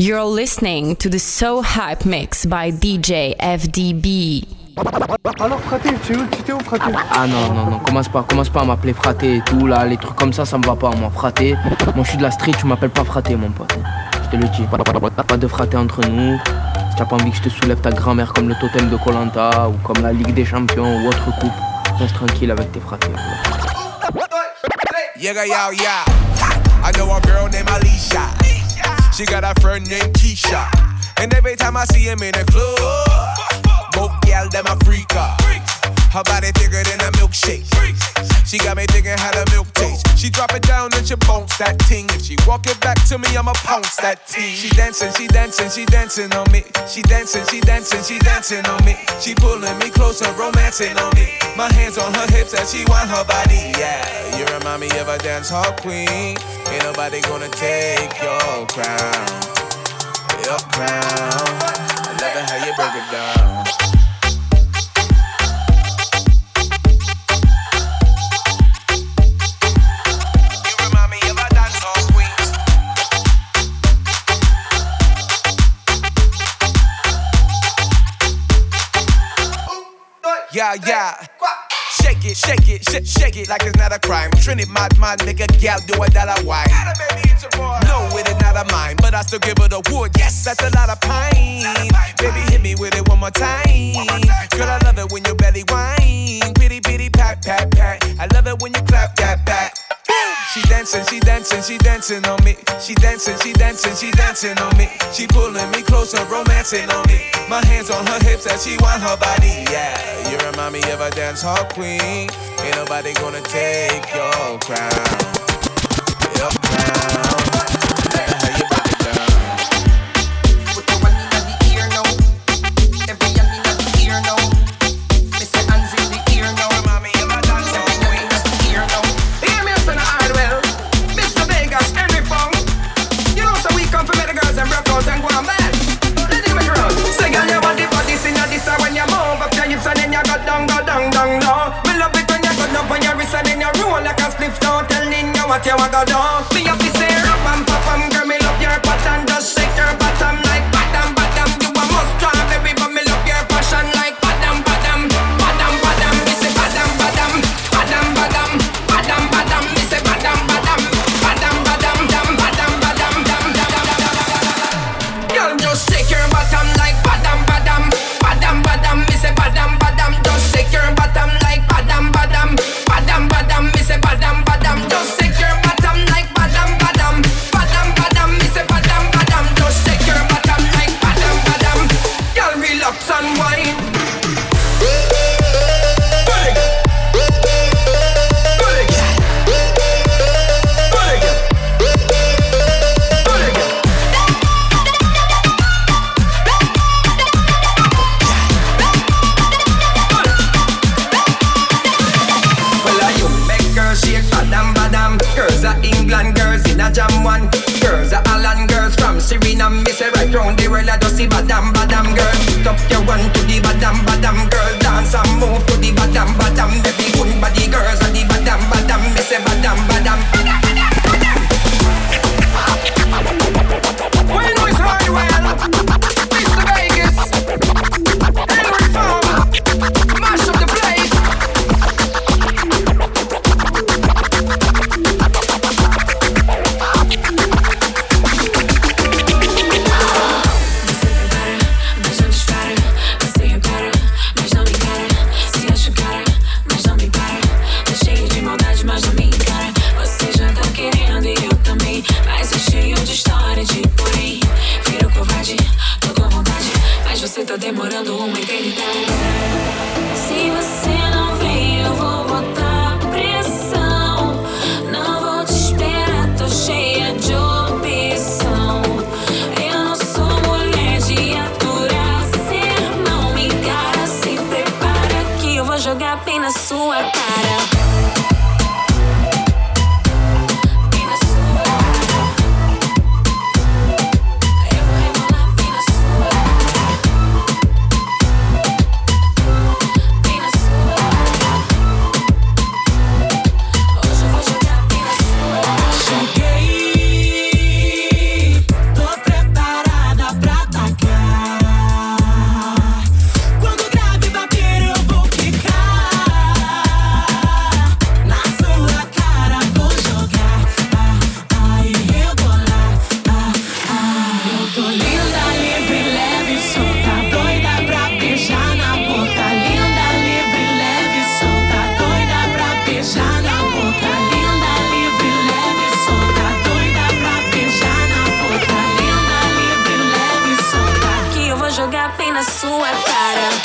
You're listening to the So Hype Mix by DJ FDB. Alors fraté, tu t'es où fraté Ah non, non, non, commence pas, commence pas à m'appeler fraté et tout, là, les trucs comme ça, ça me va pas, moi, fraté. Moi, je suis de la street, tu m'appelles pas fraté, mon pote. Je te le dis, pas de fraté entre nous. Si t'as pas envie que je te soulève ta grand-mère comme le totem de Colanta ou comme la Ligue des Champions ou autre coupe, reste tranquille avec tes fratés. Yeah, yeah, yeah. I know a girl named Alicia. She got a friend named Keisha. And every time I see him in the club, both gal them a freaker. Her body thicker than a milkshake. She got me thinking how the milk tastes. She drop it down and she bounce that ting. If she walk it back to me, I'ma pounce that ting. She dancing, she dancing, she dancing on me. She dancing, she dancing, she dancing on me. She pulling me closer, romancing on me. My hands on her hips as she want her body. Yeah, you remind me of a dance hall queen. Ain't nobody gonna take your crown. Your crown. I love it how you break it down. Yeah, yeah. Shake it, shake it, sh- shake it like it's not a crime. Trinity, my, my nigga, gal, do it that I whine. No, it is not a mine, but I still give it a wood. Yes, that's a lot of pine. Baby, hit me with it one more time. Girl, I love it when your belly whine. Pitty, pitty, pat, pat, pat. I love it when you clap that. She dancing, she dancing, she dancing on me. She dancing, she dancing, she dancing on me. She pulling me closer, romancing on me. My hands on her hips as she want her body. Yeah, you remind me of a dance hall queen. Ain't nobody gonna take your crown. badam badam badam sua cara.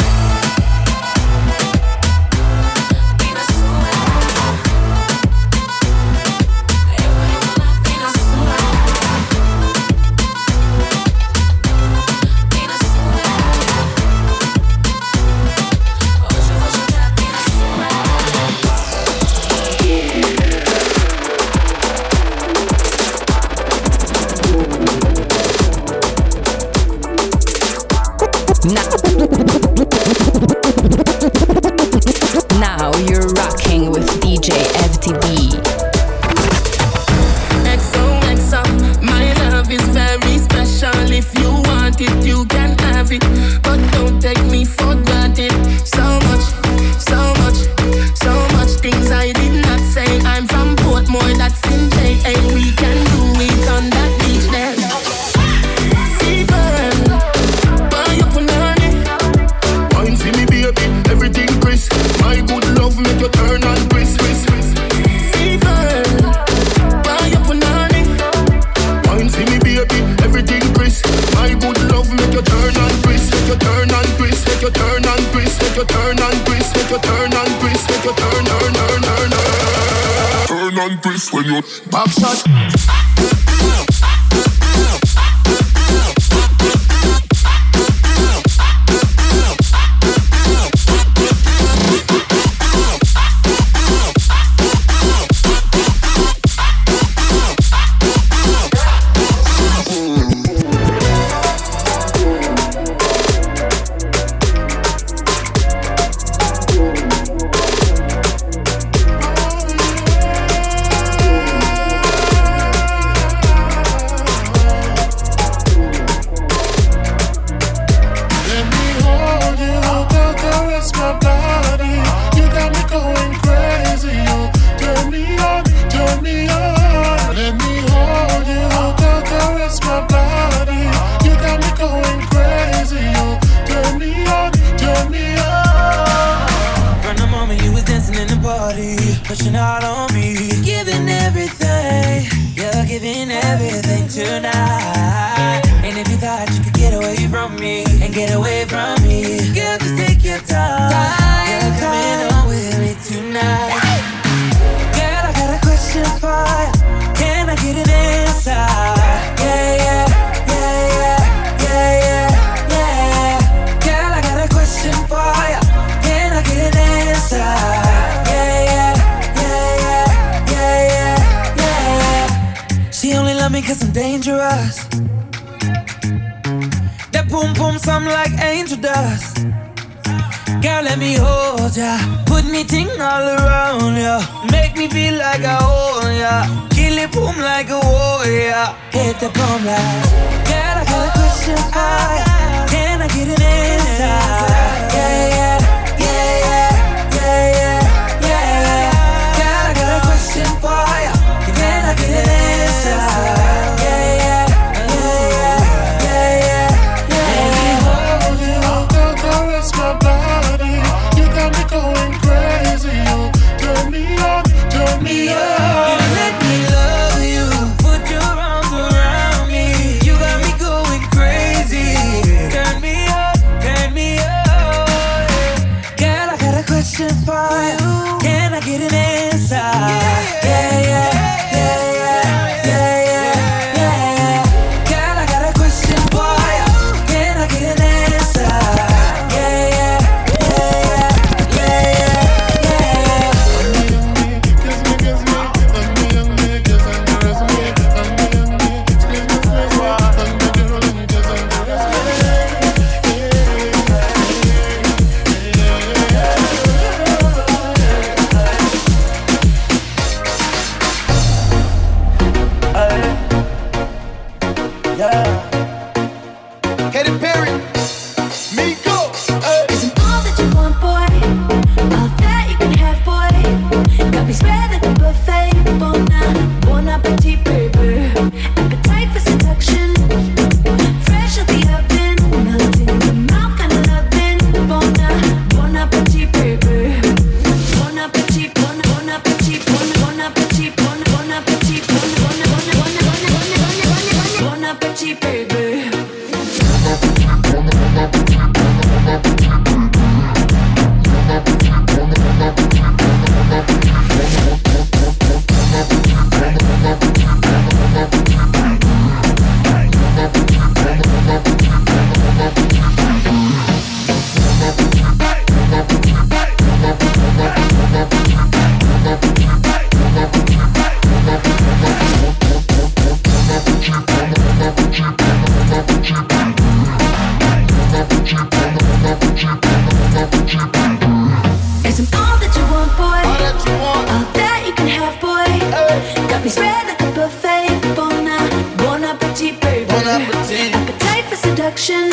perfection.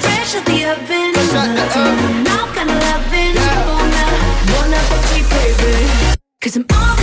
Fresh out the oven. Now kind of loving. Wanna, wanna, baby. Cause I'm all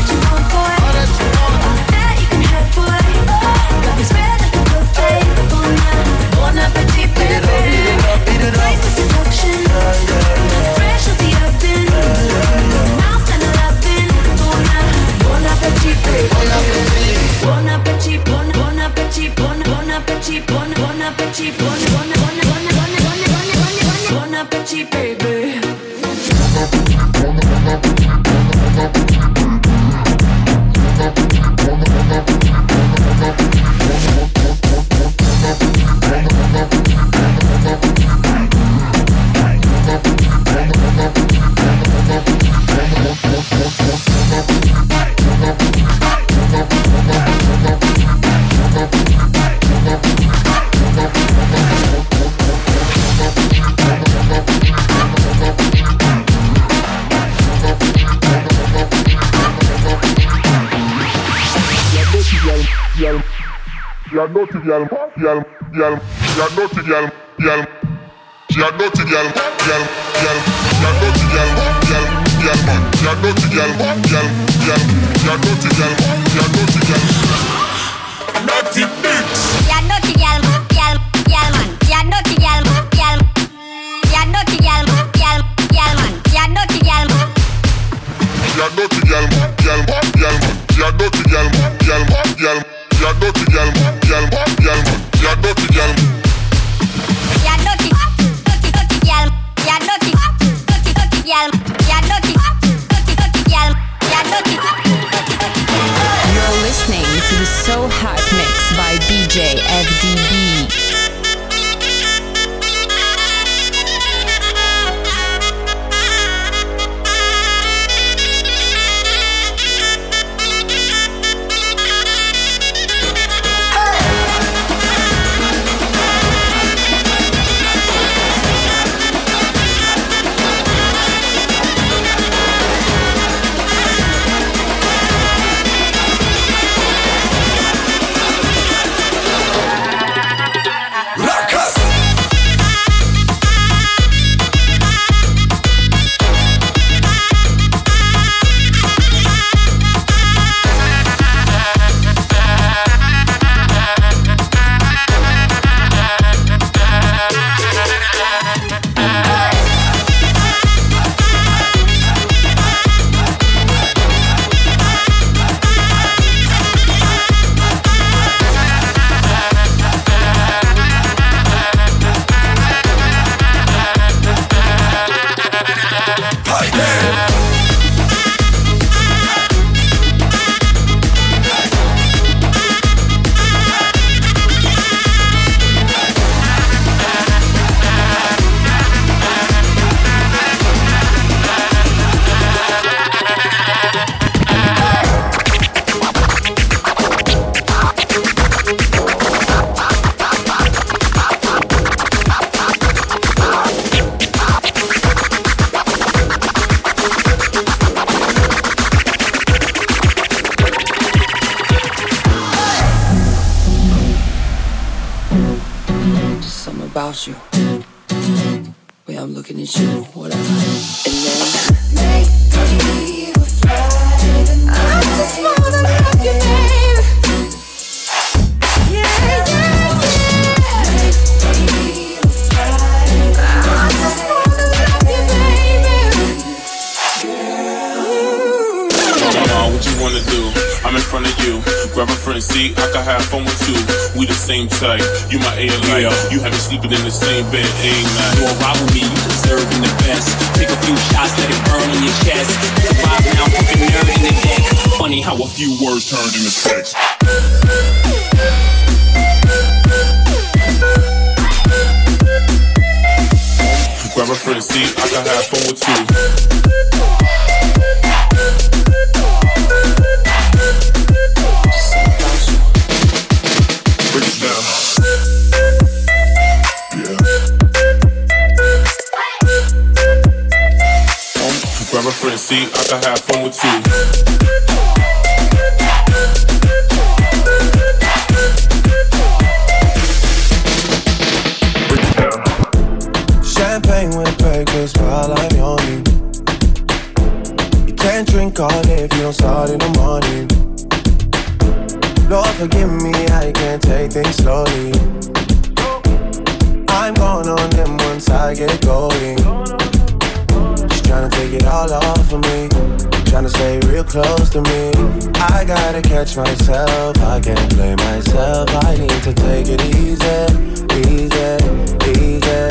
girl, girl. She a dirty girl, girl, girl. She a dirty girl, girl, girl, man. She a dirty girl, girl, girl. She a dirty girl, she a dirty girl. Dirty bitch. She a dirty girl, girl, girl, man. She a dirty girl, girl. She a dirty girl, girl, girl, man. She a dirty girl. She a dirty girl, girl, girl, man. She a dirty girl, girl, girl. She a dirty girl, girl, girl, man. She a dirty girl. Same type. You my alien. You have me sleeping in the same bed, ain't night. You won't with me, you deserving the best. Take a few shots, let it burn in your chest. Survive now, the nerve in the deck. Funny how a few words turned into sex. Grab a front seat, I can have fun with two. like have fun with you. champagne with breakfast while I'm yawning. you. You can't drink all day if you don't start in the morning. Lord, forgive me, I can't take things slowly. Close to me. I gotta catch myself. I can't blame myself. I need to take it easy, easy, easy,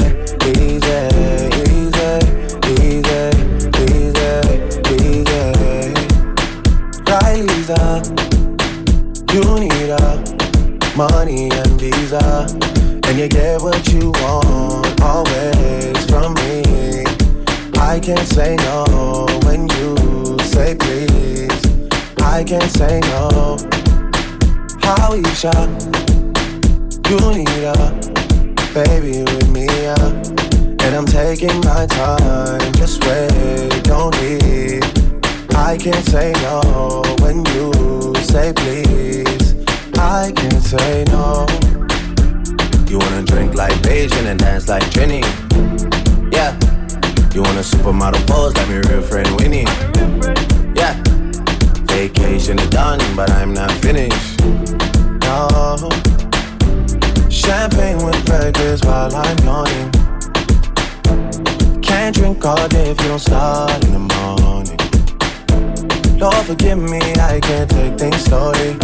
easy, easy, easy, easy, easy. Right, Lisa. You need a money and visa, and you get what you want always from me. I can't say no when you say please. I can't say no. How Isha, you need a baby with me, yeah. And I'm taking my time. Just wait, don't leave. I can't say no when you say please. I can't say no. You wanna drink like Beijing and dance like Trini? Yeah. You want a supermodel pose like my real friend Winnie? Vacation is done, but I'm not finished. No. Champagne with breakfast while I'm yawning. Can't drink all day if you don't start in the morning. Lord, forgive me, I can't take things slowly.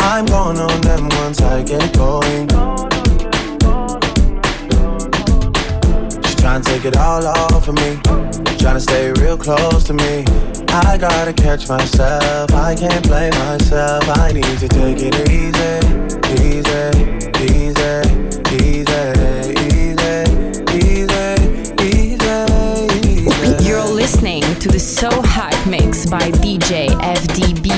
I'm going on them once I get going. Trying to take it all off of me. Trying to stay real close to me. I gotta catch myself. I can't blame myself. I need to take it easy, easy, easy, easy, easy, easy, easy. You're listening to the So Hype Mix by DJ FDB.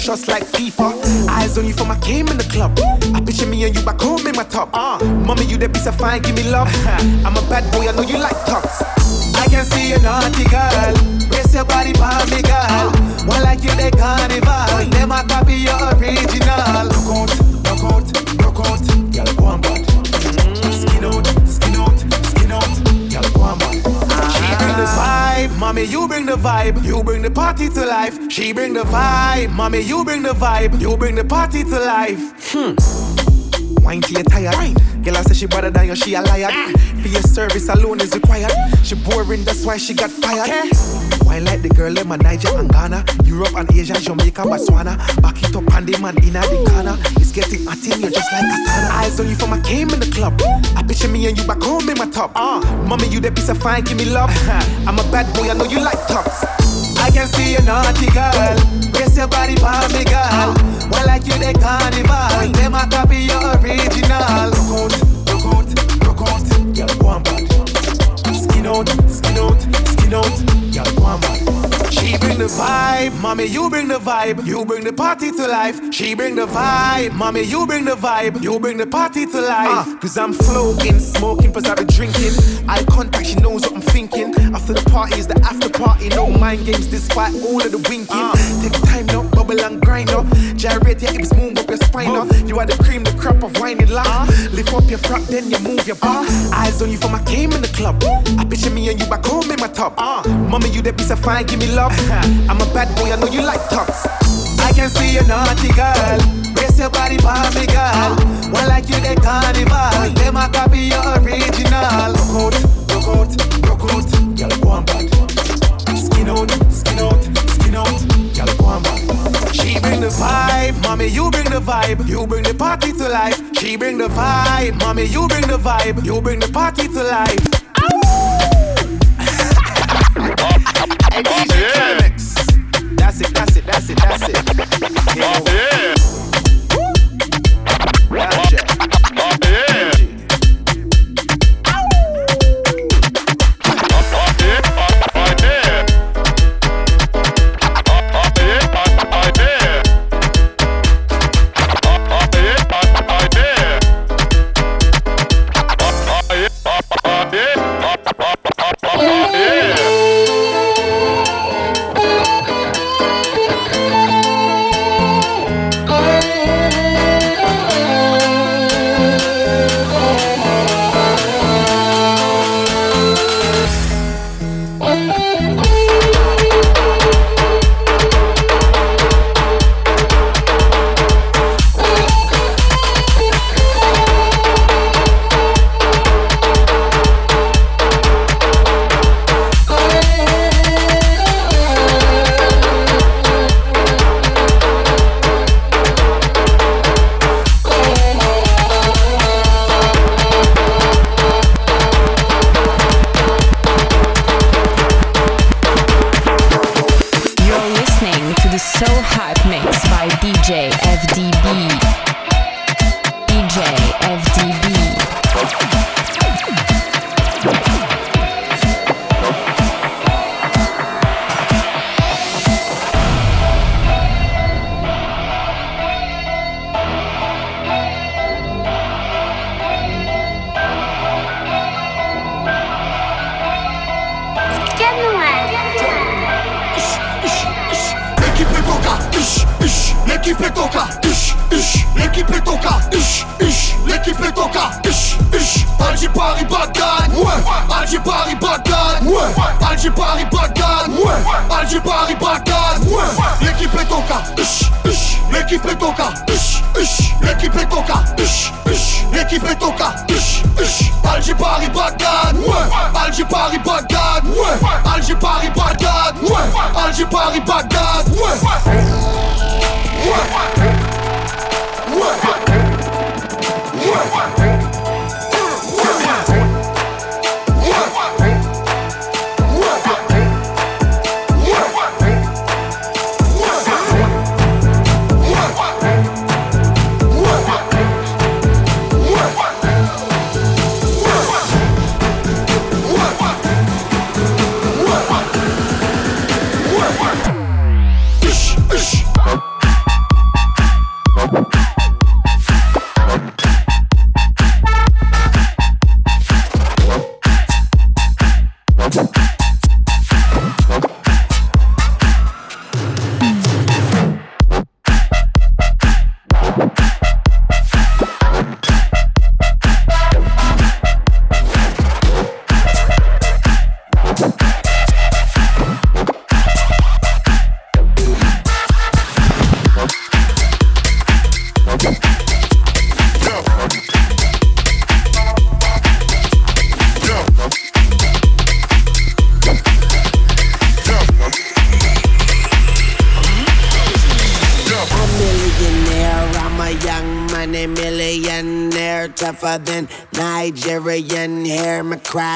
Shots like FIFA. Eyes on you from my game in the club. I picture me and you back home in my top. Ah. Mommy, you the piece of fine, give me love. I'm a bad boy, I know you like tops. I can see a naughty girl. Raise your body for me, girl. Ah. One like you, the carnival. Them a copy your original. Mommy, you bring the vibe. You bring the party to life. She bring the vibe, mommy, you bring the vibe. You bring the party to life. Hmm. Wine till you tired. Wine. Girl, I say she better than you, she a liar. For your service alone is required. She boring, that's why she got fired. Wine like the girl in my Niger and Ghana, Europe and Asia, Jamaica, Botswana. Back it up and the man in the corner. It's getting hot in you just like a sauna. Eyes on you from I came in the club. I picture me and you back home in my top. Uh, mommy, you the piece of fine, give me love. I'm a bad boy, I know you like tops. I can see a naughty girl. Raise your body for me, girl. Well, like you, the carnival. Them a copy your original. Rock out, rock out, rock out. Girl, go on, bad. Skin out, skin out, skin out. On, bad. She bring the vibe, mommy, you bring the vibe. You bring the party to life. She bring the vibe, mommy, you bring the vibe. You bring the party to life. Uh, Cause I'm floating, smoking, plus I've been drinking. Eye contact, she knows what I'm thinking. After the party is the after party. No mind games despite all of the winking. Ah. Take time now, bubble and grind up. Gyrate your hips, move up your spine up. Oh. You are the cream, the crop of wine and laugh. Lift up your front, then you move your back. Ah. Eyes on you from I came in the club. I picture me and you back home in my top. Mommy, you that piece of fine, give me love. I'm a bad boy, I know you like tops. I can see a naughty girl. Raise your body for me, girl. One like you, the carnival. Them a copy your original. Rock out, rock out, rock out. Girl, go on bad. Skin out, skin out, skin out. Girl, go on bad. She bring the vibe, mommy, you bring the vibe. You bring the party to life. She bring the vibe, mommy, you bring the vibe. You bring the party to life. Hey, DJ. That's it, that's it, that's it, that's it. Yeah. Gotcha.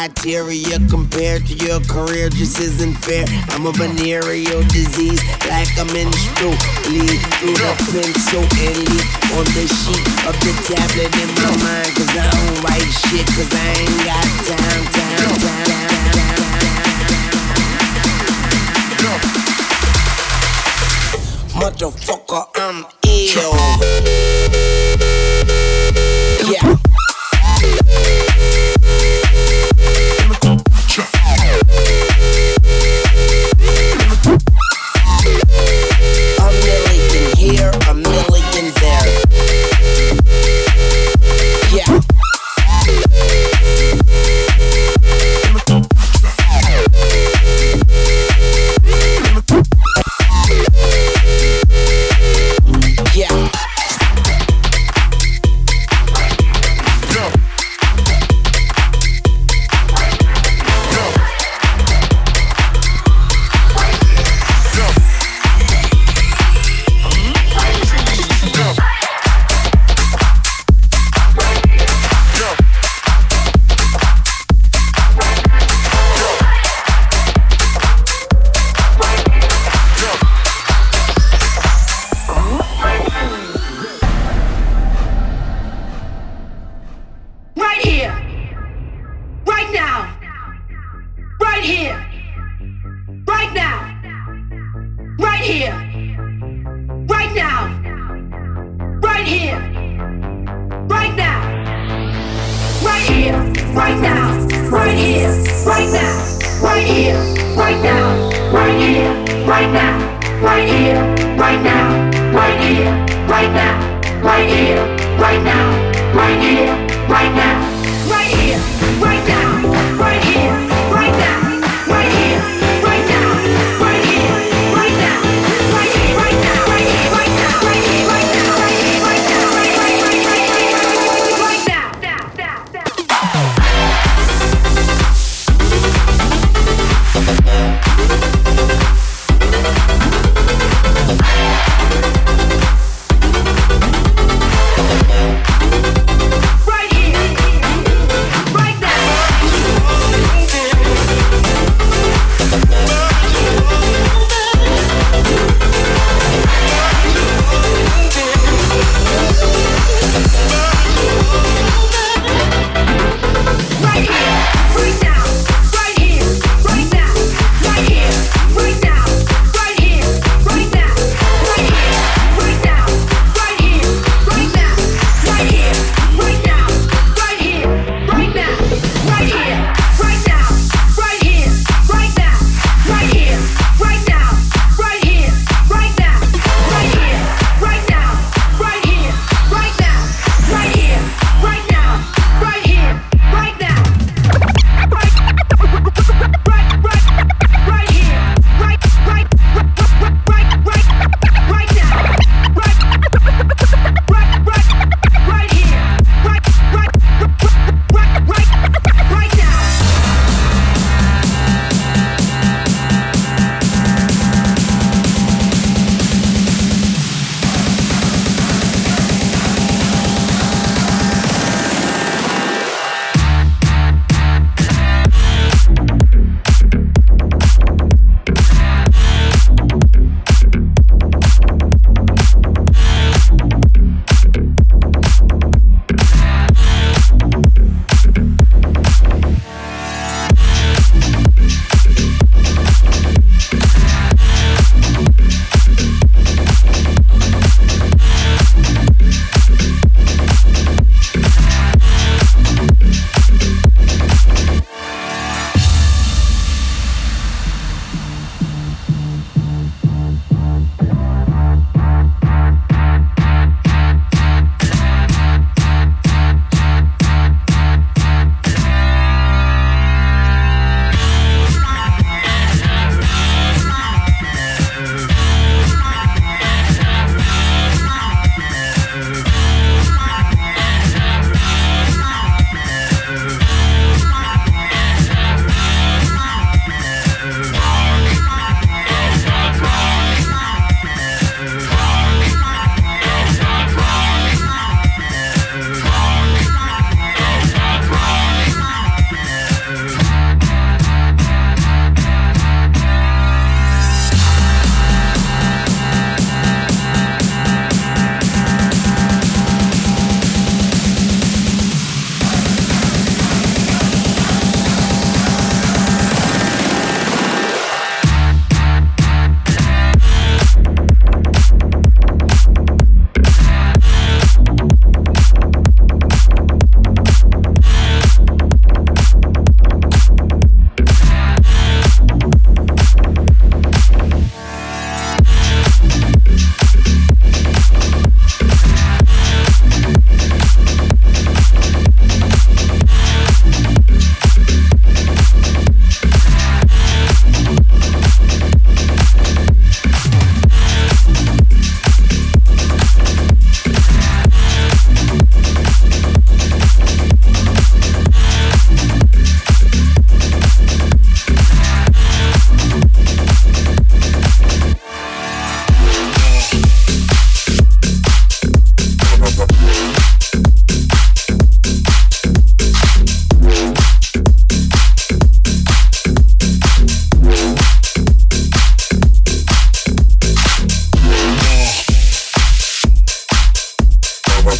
Criteria compared to your career just isn't fair. I'm a venereal disease, like a menstrual. Lead through the pencil and leak on the sheet of the tablet in my mind. Cause I don't write shit, cause I ain't got time, time, time. Motherfucker, I'm ill.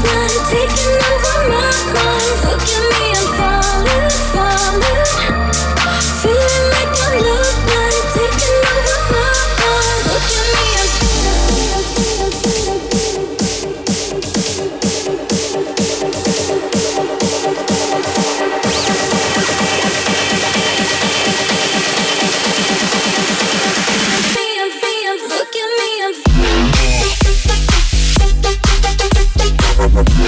I'm love You're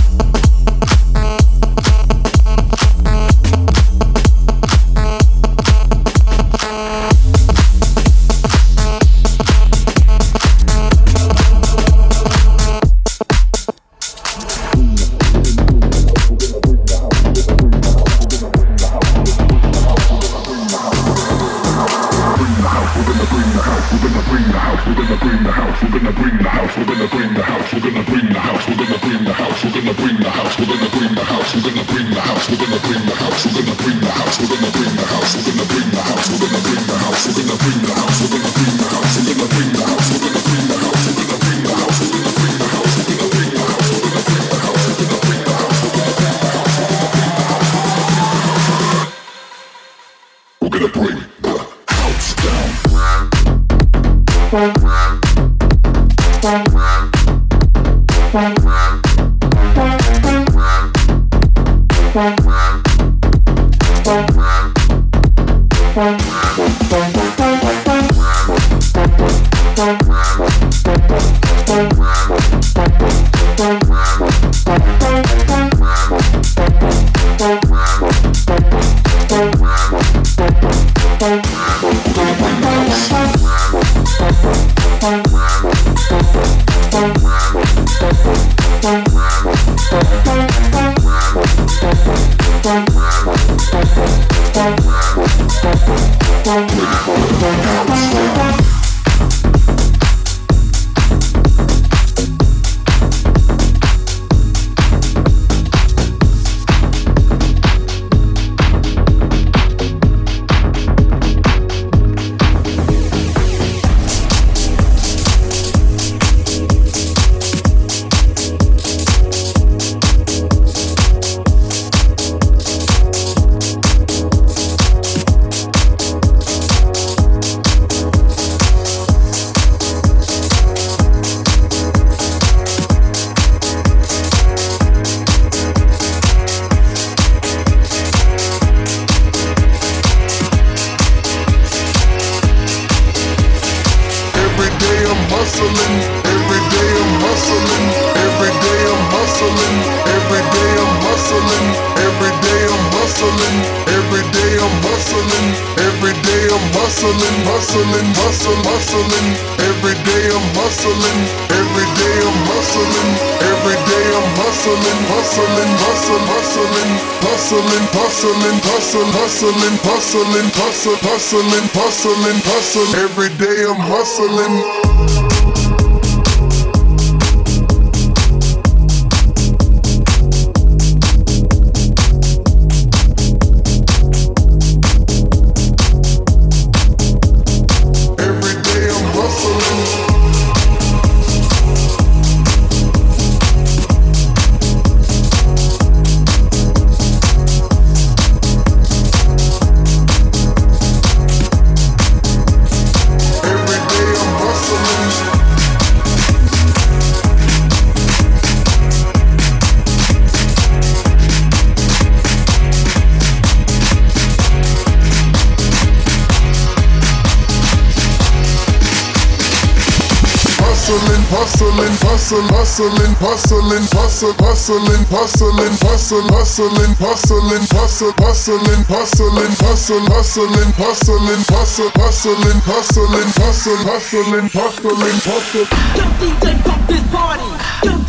hustling, hustle, hustling, hustling, hustle. Every day I'm hustling. hustling, hustling, hustling, hustling, hustling, hustle, hustling, hustling, hustle, hustling, hustling, hustle, hustling, hustling, hustle, hustling, hustling, hustle. hustling, hustling, hustling, hustling, hustling, hustling. Yo, DJ, pump this party.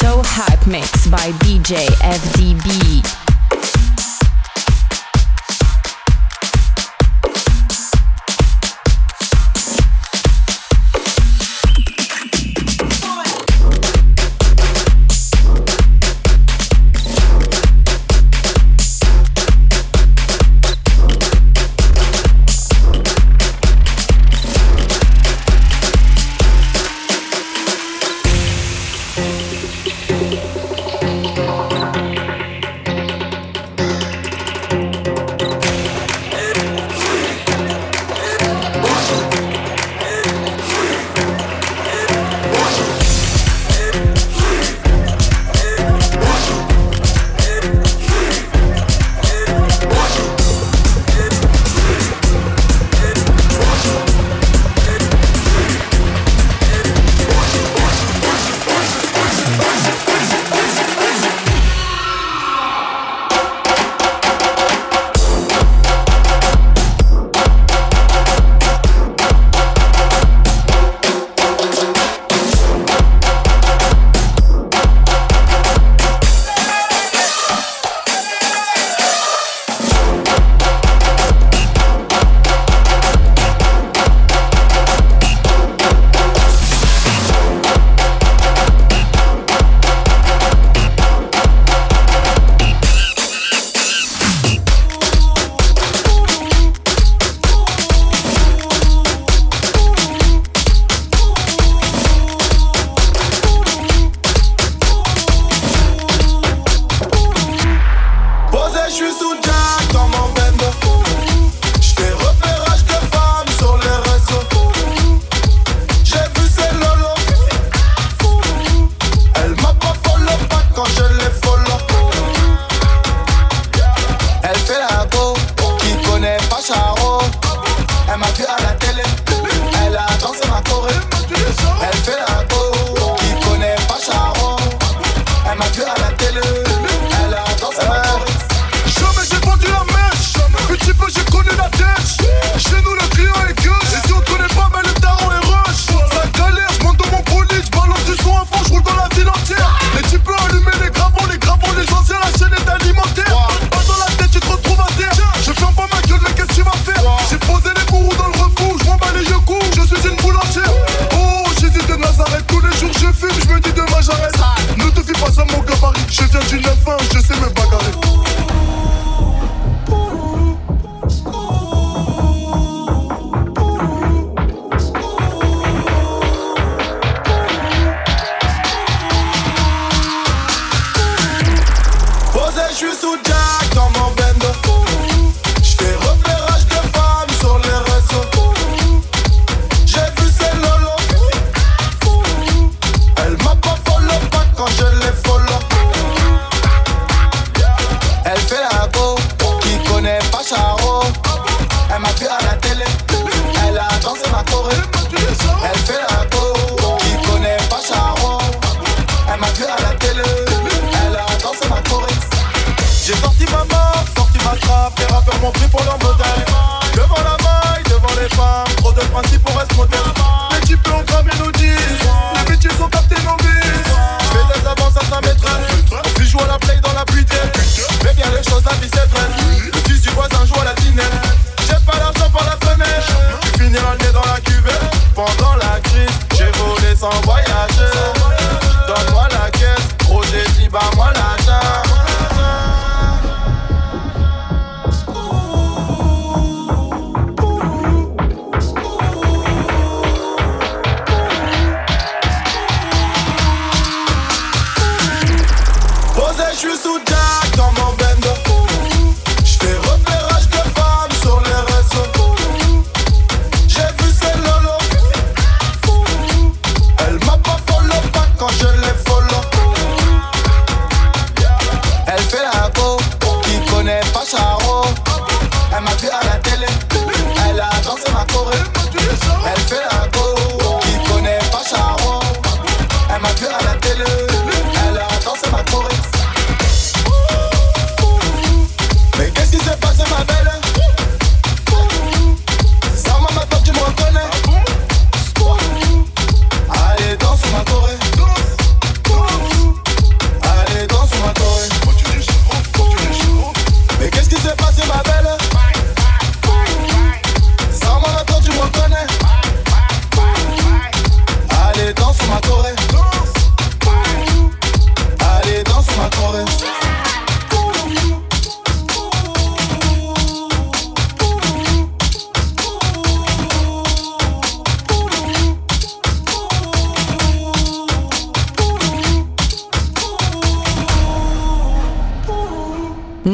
So Hype Mix by DJ FDB.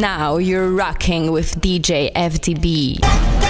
Now you're rocking with DJ FDB.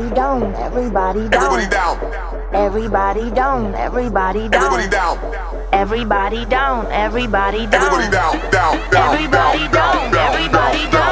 Everybody down, everybody down. Everybody down. Everybody down, everybody down. Everybody down. Everybody down, everybody down. Everybody down, down, down. Everybody down, everybody down.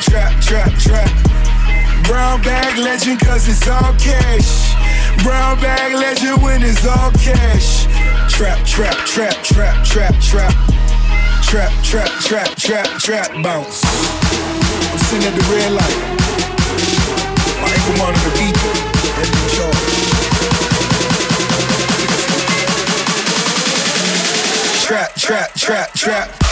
Trap, trap, trap. Brown bag legend cause it's all cash. Brown bag legend when it's all cash. Trap, trap, trap, trap, trap, trap. Trap, trap, trap, trap, trap, bounce. I'm sitting at the red light. My ankle monitor beat. That's in charge. Trap, trap, trap. Trap,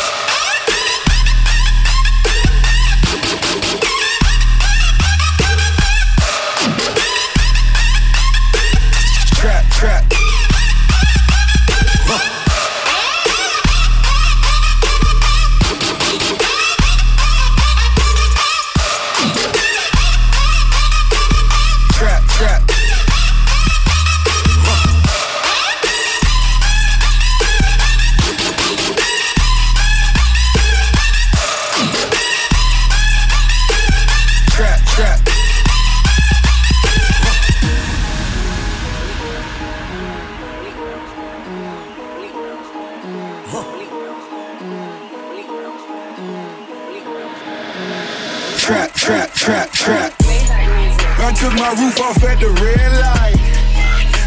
my roof off at the red light.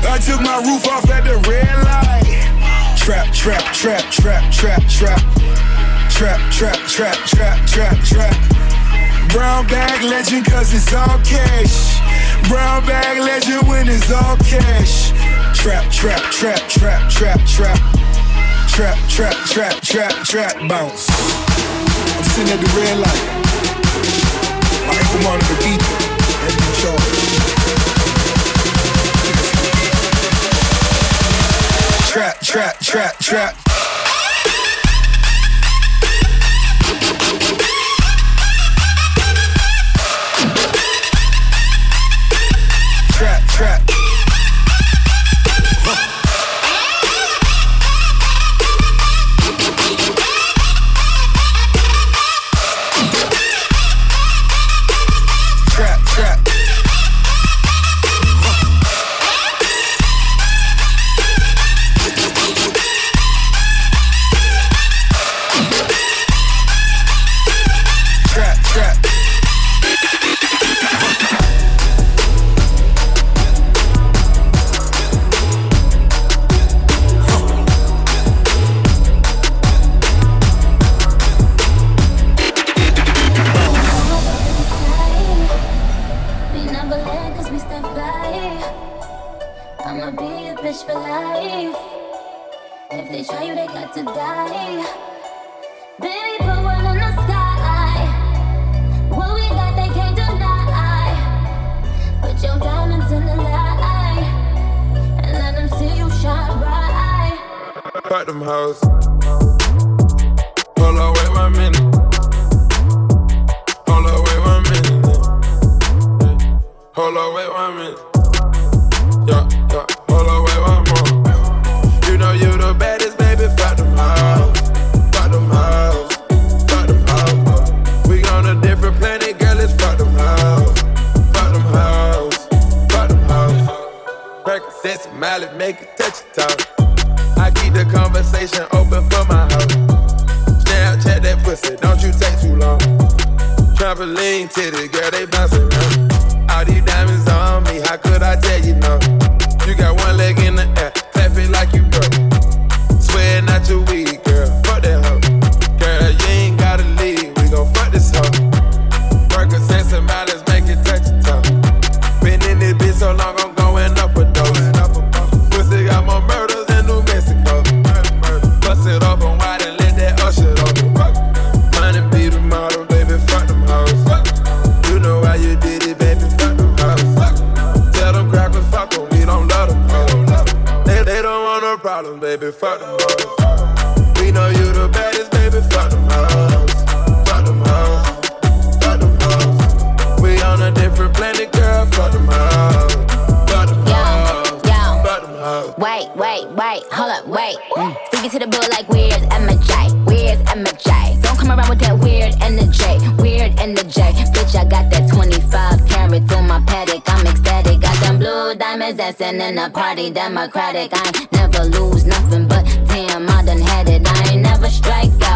I took my roof off at the red light. Trap, trap, trap, trap, trap, trap. Trap, trap, trap, trap, trap, trap. Brown bag legend cause it's all cash. Brown bag legend when it's all cash. Trap, trap, trap, trap, trap, trap. Trap, trap, trap, trap, trap, bounce. I'm sitting at the red light. My ankle monitor beat. That's in charge. Trap, trap. Trap, for lean titty, girl, they bounce in a party democratic. I never lose nothing, but damn, I done had it. I ain't never strike out.